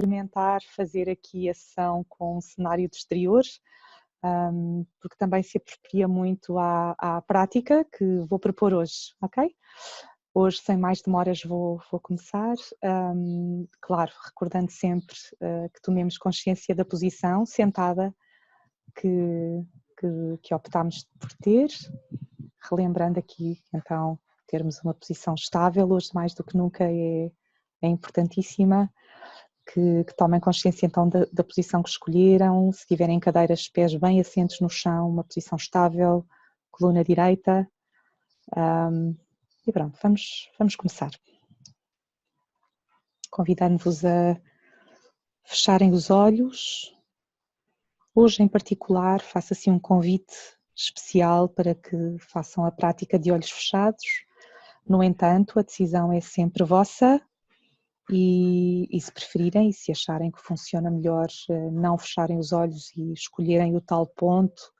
experimentar fazer aqui a sessão com um cenário de exterior, um, porque também se apropria muito à, à, prática que vou propor hoje, ok? Hoje, sem mais demoras, vou, vou começar. Um, claro, recordando sempre uh, que tomemos consciência da posição sentada que, que, que optámos por ter, relembrando aqui então termos uma posição estável, hoje mais do que nunca é, é importantíssima que, que, tomem consciência então da, da, posição que escolheram, se tiverem cadeiras, pés bem assentos no chão, uma posição estável, coluna direita. Um, e pronto, vamos, vamos começar. Convidando-vos a fecharem os olhos. Hoje, em particular, faço assim um convite especial para que façam a prática de olhos fechados. No entanto, a decisão é sempre vossa e, e, se preferirem e se acharem que funciona melhor eh, não fecharem os olhos e escolherem o tal ponto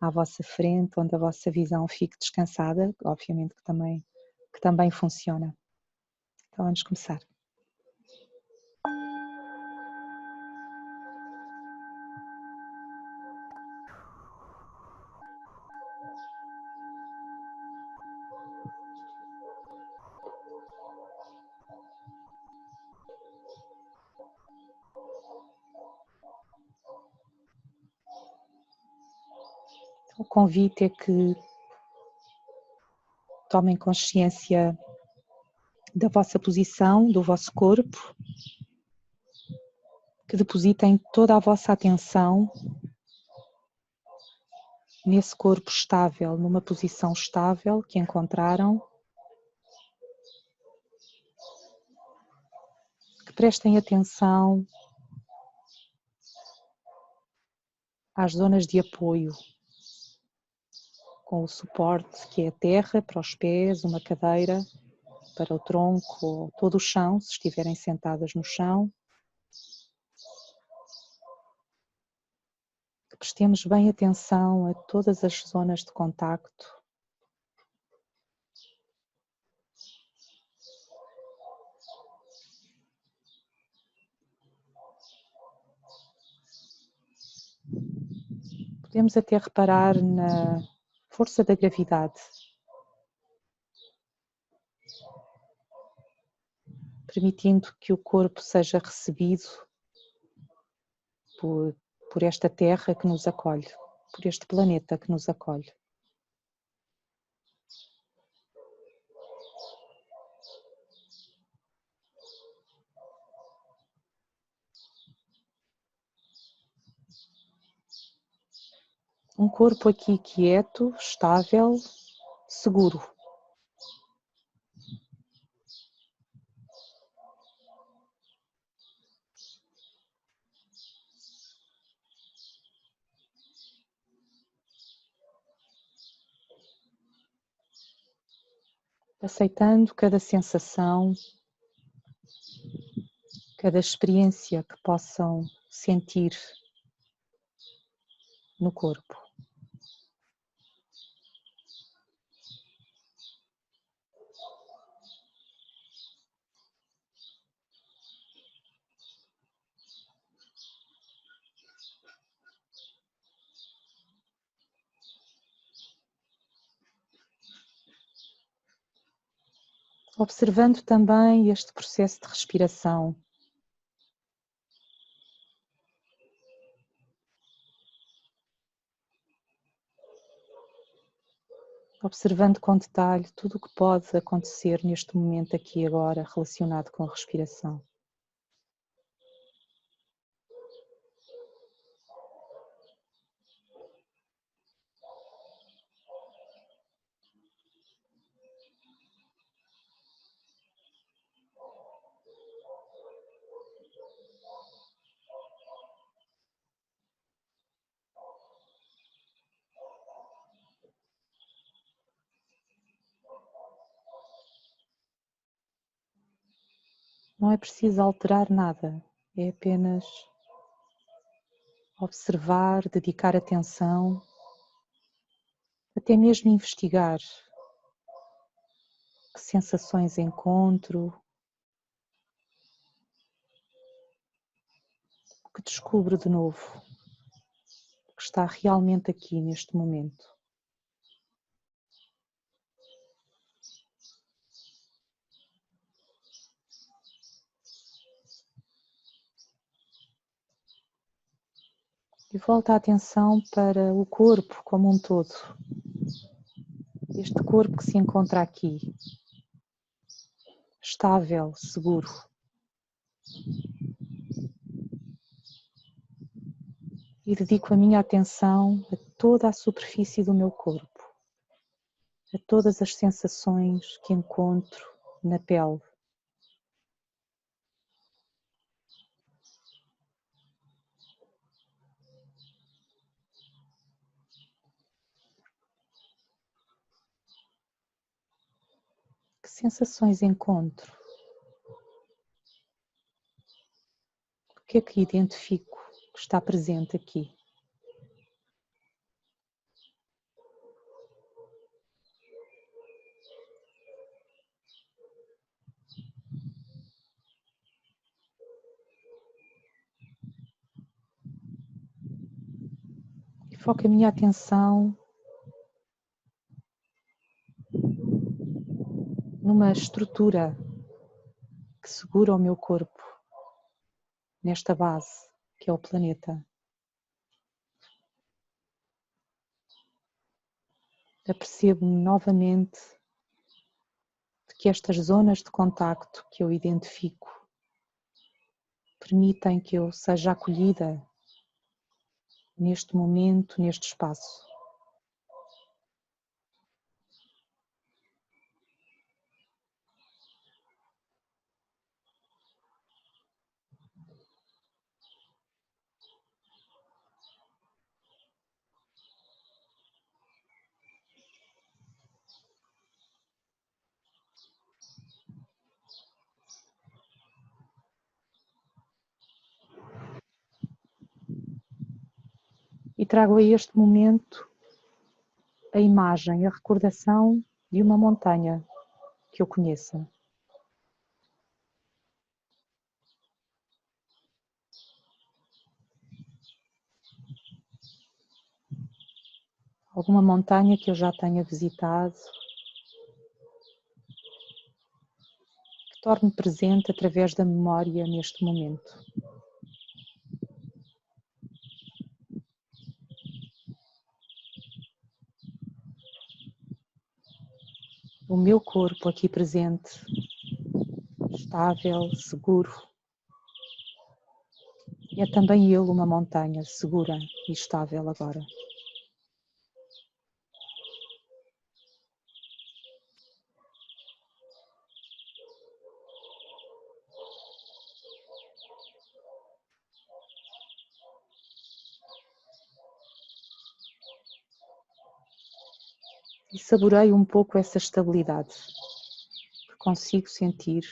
à vossa frente onde a vossa visão fique descansada, obviamente que também, que também funciona. Então vamos começar. O convite é que tomem consciência da vossa posição, do vosso corpo, que depositem toda a vossa atenção nesse corpo estável, numa posição estável que encontraram. Que prestem atenção às zonas de apoio com o suporte que é a terra para os pés, uma cadeira para o tronco ou todo o chão, se estiverem sentadas no chão. Que prestemos bem atenção a todas as zonas de contacto. Podemos até reparar na força da gravidade. Permitindo que o corpo seja recebido por, por esta terra que nos acolhe, por este planeta que nos acolhe. Um corpo aqui quieto, estável, seguro. Aceitando cada sensação, cada experiência que possam sentir no corpo. Observando também este processo de respiração. Observando com detalhe tudo o que pode acontecer neste momento aqui e agora relacionado com a respiração. Não é preciso alterar nada, é apenas observar, dedicar atenção, até mesmo investigar que sensações encontro, que descubro de novo que está realmente aqui neste momento. E volta a atenção para o corpo como um todo. Este corpo que se encontra aqui, estável, seguro. E dedico a minha atenção a toda a superfície do meu corpo, a todas as sensações que encontro na pele. Sensações encontro? O que é que identifico que está presente aqui? Foco a minha atenção numa estrutura que segura o meu corpo nesta base que é o planeta. Apercebo-me novamente de que estas zonas de contacto que eu identifico permitem que eu seja acolhida neste momento, neste espaço. Trago a este momento a imagem, a recordação de uma montanha que eu conheça. Alguma montanha que eu já tenha visitado, que torne presente através da memória neste momento. O meu corpo aqui presente, estável, seguro. É também ele uma montanha segura e estável agora. E saboreio um pouco essa estabilidade que consigo sentir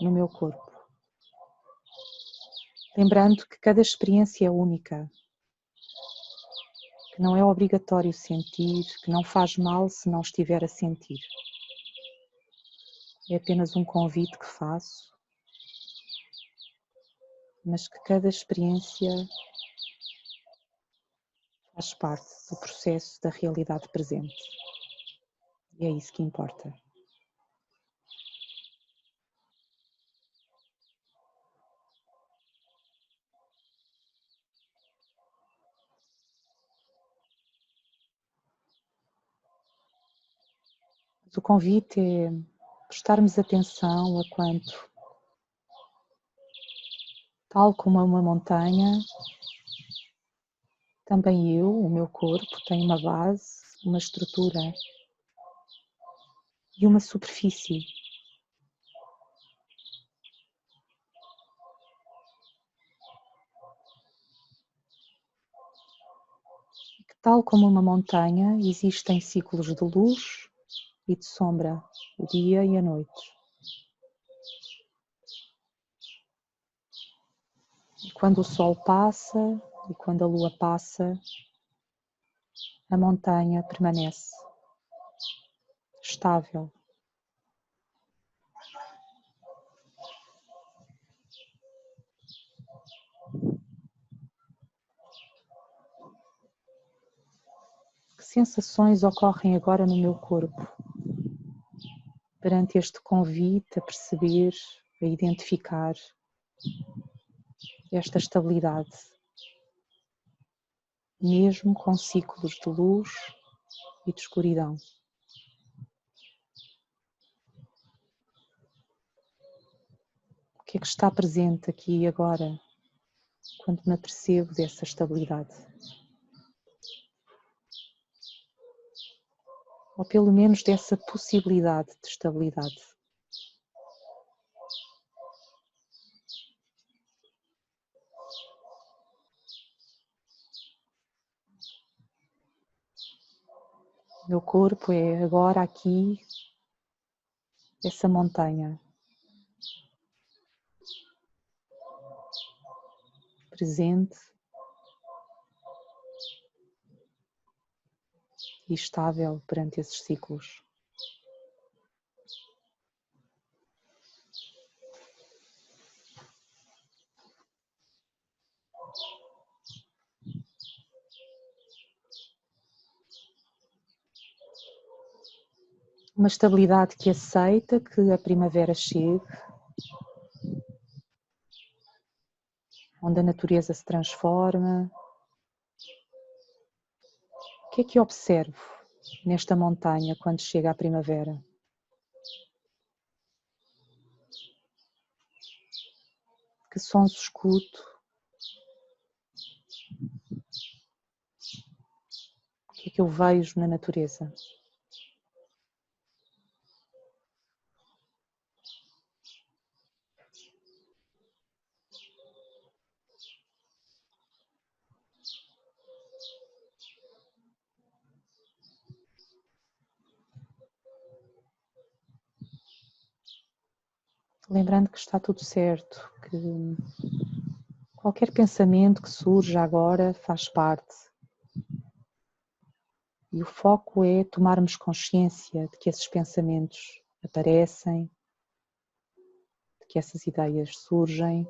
no meu corpo. Lembrando que cada experiência é única, que não é obrigatório sentir, que não faz mal se não estiver a sentir. É apenas um convite que faço, mas que cada experiência faz parte do processo da realidade presente. E é isso que importa. o convite é prestarmos atenção a quanto, tal como uma montanha, também eu, o meu corpo, tem uma base, uma estrutura e uma superfície. Tal como uma montanha, existem ciclos de luz e de sombra, o dia e a noite. E quando o sol passa, e quando a lua passa, a montanha permanece estável. Que sensações ocorrem agora no meu corpo perante este convite a perceber, a identificar esta estabilidade? Mesmo com ciclos de luz e de escuridão. O que é que está presente aqui e agora quando me apercebo dessa estabilidade? Ou pelo menos dessa possibilidade de estabilidade. Meu corpo é agora aqui essa montanha. Presente e estável perante esses ciclos. Uma estabilidade que aceita que a primavera chegue, onde a natureza se transforma. O que é que observo nesta montanha quando chega a primavera? Que sons escuto? O que é que eu vejo na natureza? Lembrando que está tudo certo, que qualquer pensamento que surja agora faz parte. E o foco é tomarmos consciência de que esses pensamentos aparecem, de que essas ideias surgem,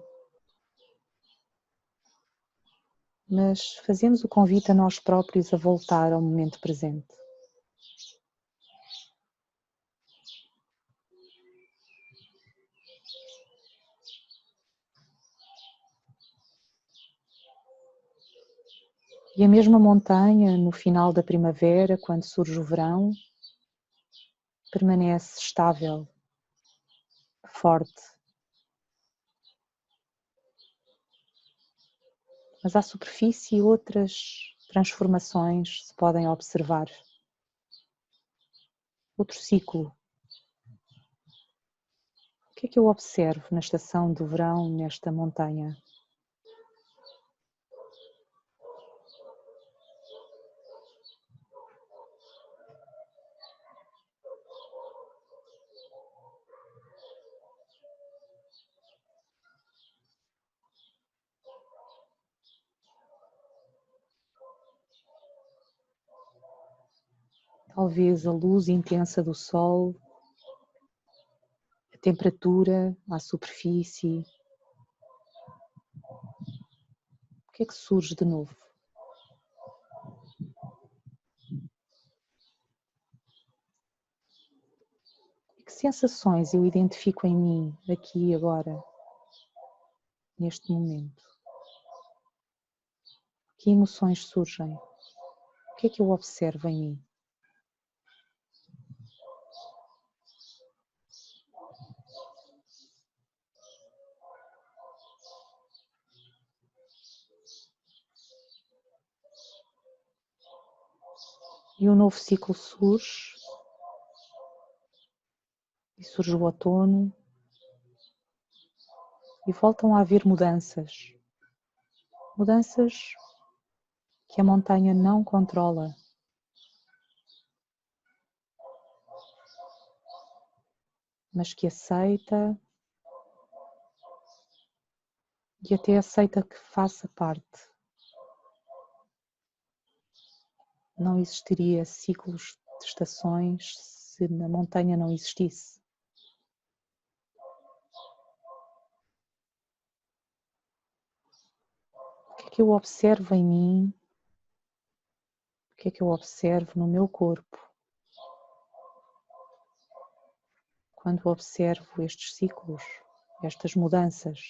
mas fazemos o convite a nós próprios a voltar ao momento presente. E a mesma montanha, no final da primavera, quando surge o verão, permanece estável, forte. Mas à superfície outras transformações se podem observar. Outro ciclo. O que é que eu observo na estação do verão nesta montanha? Talvez a luz intensa do sol, a temperatura, a superfície. O que é que surge de novo? Que sensações eu identifico em mim aqui e agora, neste momento? Que emoções surgem? O que é que eu observo em mim? e um novo ciclo surge. E surge o outono. E voltam a haver mudanças. Mudanças que a montanha não controla. Mas que aceita e até aceita que faça parte. Não existiria ciclos de estações se na montanha não existisse. O que é que eu observo em mim? O que é que eu observo no meu corpo quando observo estes ciclos, estas mudanças.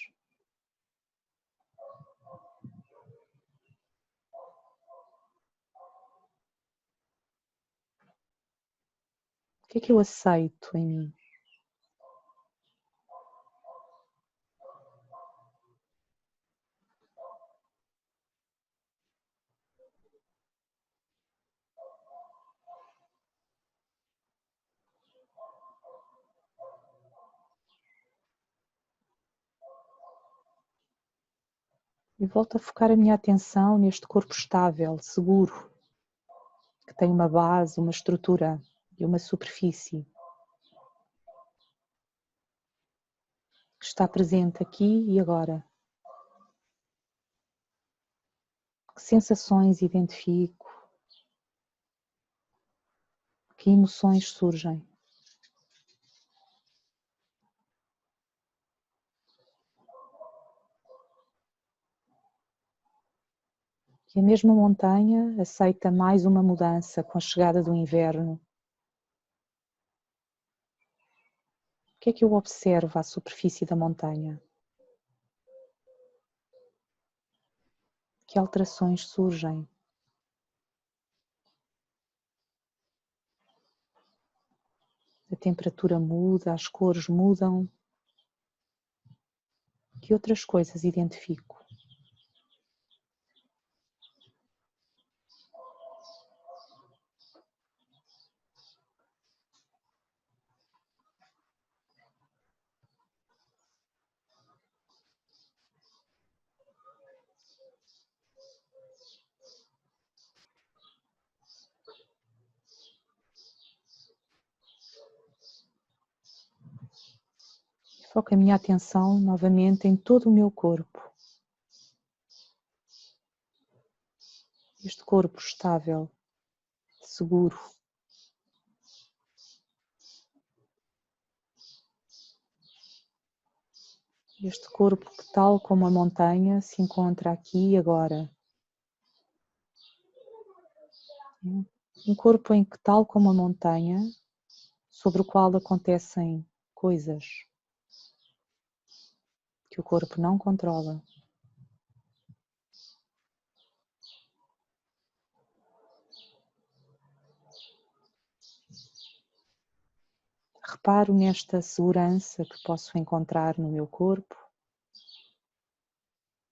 Que que aceito em mim? E volto a focar a minha atenção neste corpo estável, seguro, que tem uma base, uma estrutura e uma superfície. Que está presente aqui e agora. Que sensações identifico? Que emoções surgem? que a mesma montanha aceita mais uma mudança com a chegada do inverno. Que é que eu observo à superfície da montanha? Que alterações surgem? A temperatura muda, as cores mudam. Que outras coisas identifico? Foco a minha atenção novamente em todo o meu corpo. Este corpo estável, seguro. Este corpo que, tal como a montanha, se encontra aqui e agora. Um corpo em que, tal como a montanha, sobre o qual acontecem coisas que o corpo não controla. Reparo nesta segurança que posso encontrar no meu corpo.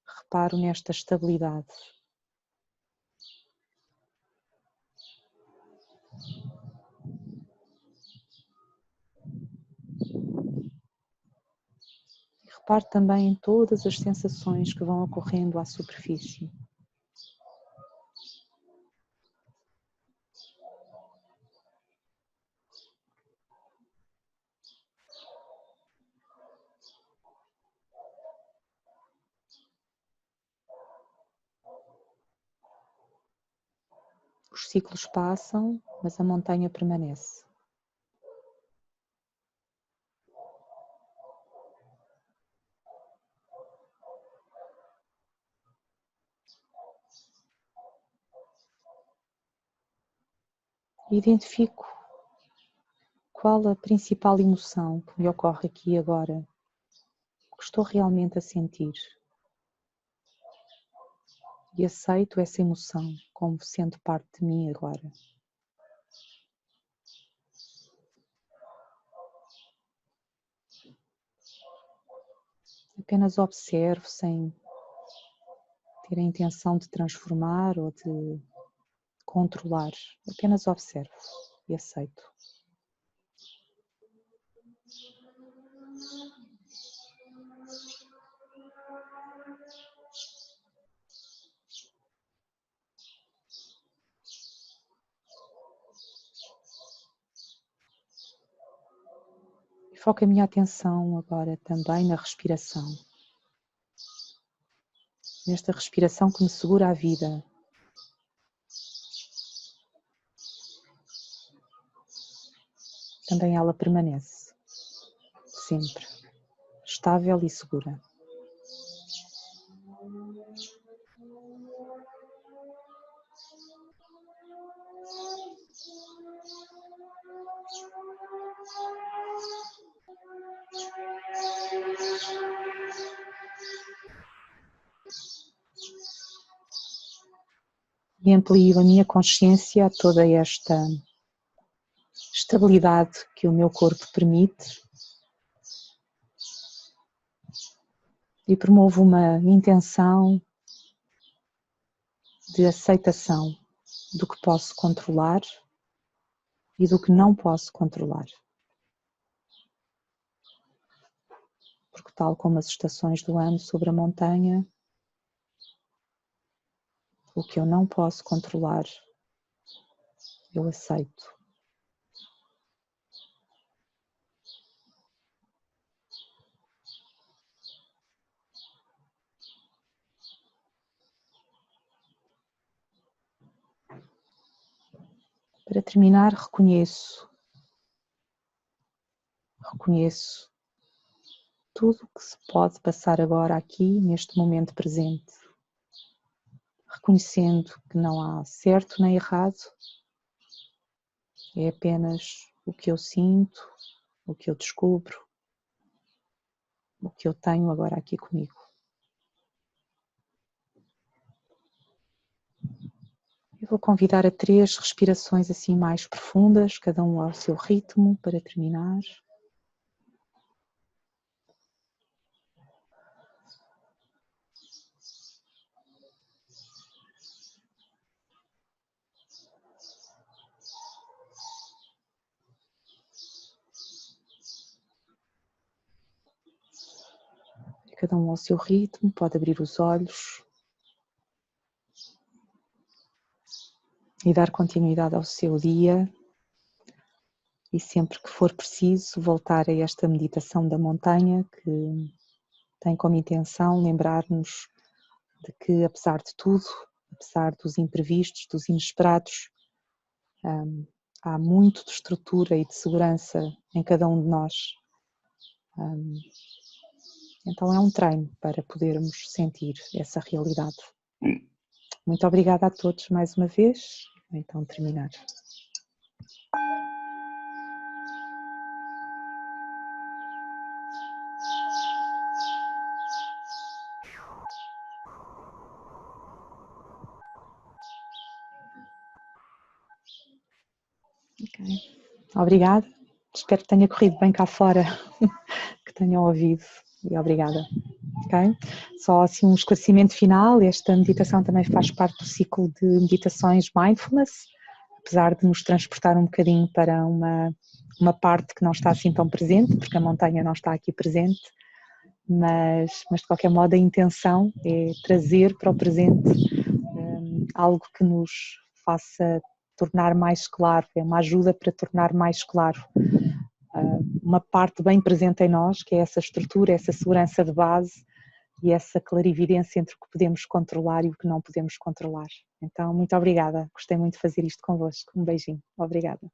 Reparo nesta estabilidade. Repare também em todas as sensações que vão ocorrendo à superfície. Os ciclos passam, mas a montanha permanece. Identifico qual a principal emoção que me ocorre aqui e agora, o que estou realmente a sentir. E aceito essa emoção como sendo parte de mim agora. Apenas observo sem ter a intenção de transformar ou de controlar, apenas observo e aceito. Foco a minha atenção agora também na respiração. Nesta respiração que me segura a vida, também ela permanece, sempre, estável e segura. E amplio a minha consciência a toda esta estabilidade que o meu corpo permite e promovo uma intenção de aceitação do que posso controlar e do que não posso controlar. Porque, tal como as estações do ano sobre a montanha, o que eu não posso controlar, eu aceito. Para terminar, reconheço, reconheço tudo o que se pode passar agora aqui, neste momento presente, reconhecendo que não há certo nem errado, é apenas o que eu sinto, o que eu descubro, o que eu tenho agora aqui comigo. Eu vou convidar a três respirações assim mais profundas, cada um ao seu ritmo, para terminar. Cada um ao seu ritmo, pode abrir os olhos. E dar continuidade ao seu dia. E sempre que for preciso, voltar a esta meditação da montanha, que tem como intenção lembrar-nos de que, apesar de tudo, apesar dos imprevistos, dos inesperados, hum, há muito de estrutura e de segurança em cada um de nós. Hum, então é um treino para podermos sentir essa realidade. Muito obrigada a todos mais uma vez então terminar. Okay. Obrigada. Espero que tenha corrido bem cá fora, que tenham ouvido e obrigada. Só assim um esclarecimento final, esta meditação também faz parte do ciclo de meditações mindfulness, apesar de nos transportar um bocadinho para uma, uma parte que não está assim tão presente, porque a montanha não está aqui presente, mas, mas de qualquer modo a intenção é trazer para o presente um, algo que nos faça tornar mais claro, é uma ajuda para tornar mais claro uma parte bem presente em nós, que é essa estrutura, essa segurança de base e essa clarividência entre o que podemos controlar e o que não podemos controlar. Então, muito obrigada, gostei muito de fazer isto convosco. Um beijinho, obrigada.